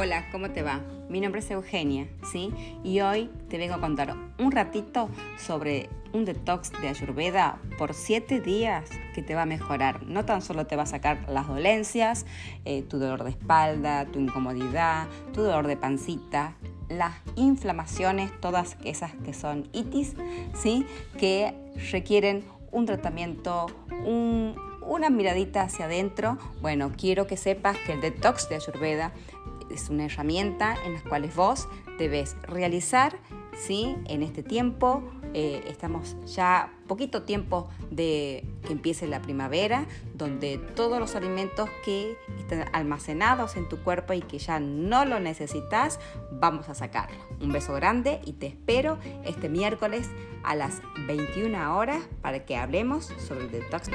Hola, ¿cómo te va? Mi nombre es Eugenia, ¿sí? Y hoy te vengo a contar un ratito sobre un detox de Ayurveda por 7 días que te va a mejorar. No tan solo te va a sacar las dolencias, eh, tu dolor de espalda, tu incomodidad, tu dolor de pancita, las inflamaciones, todas esas que son itis, ¿sí? Que requieren un tratamiento, una miradita hacia adentro. Bueno, quiero que sepas que el detox de Ayurveda es una herramienta en la cual vos debes realizar ¿sí? en este tiempo. Eh, estamos ya poquito tiempo de que empiece la primavera, donde todos los alimentos que están almacenados en tu cuerpo y que ya no lo necesitas, vamos a sacarlo. Un beso grande y te espero este miércoles a las 21 horas para que hablemos sobre el detox.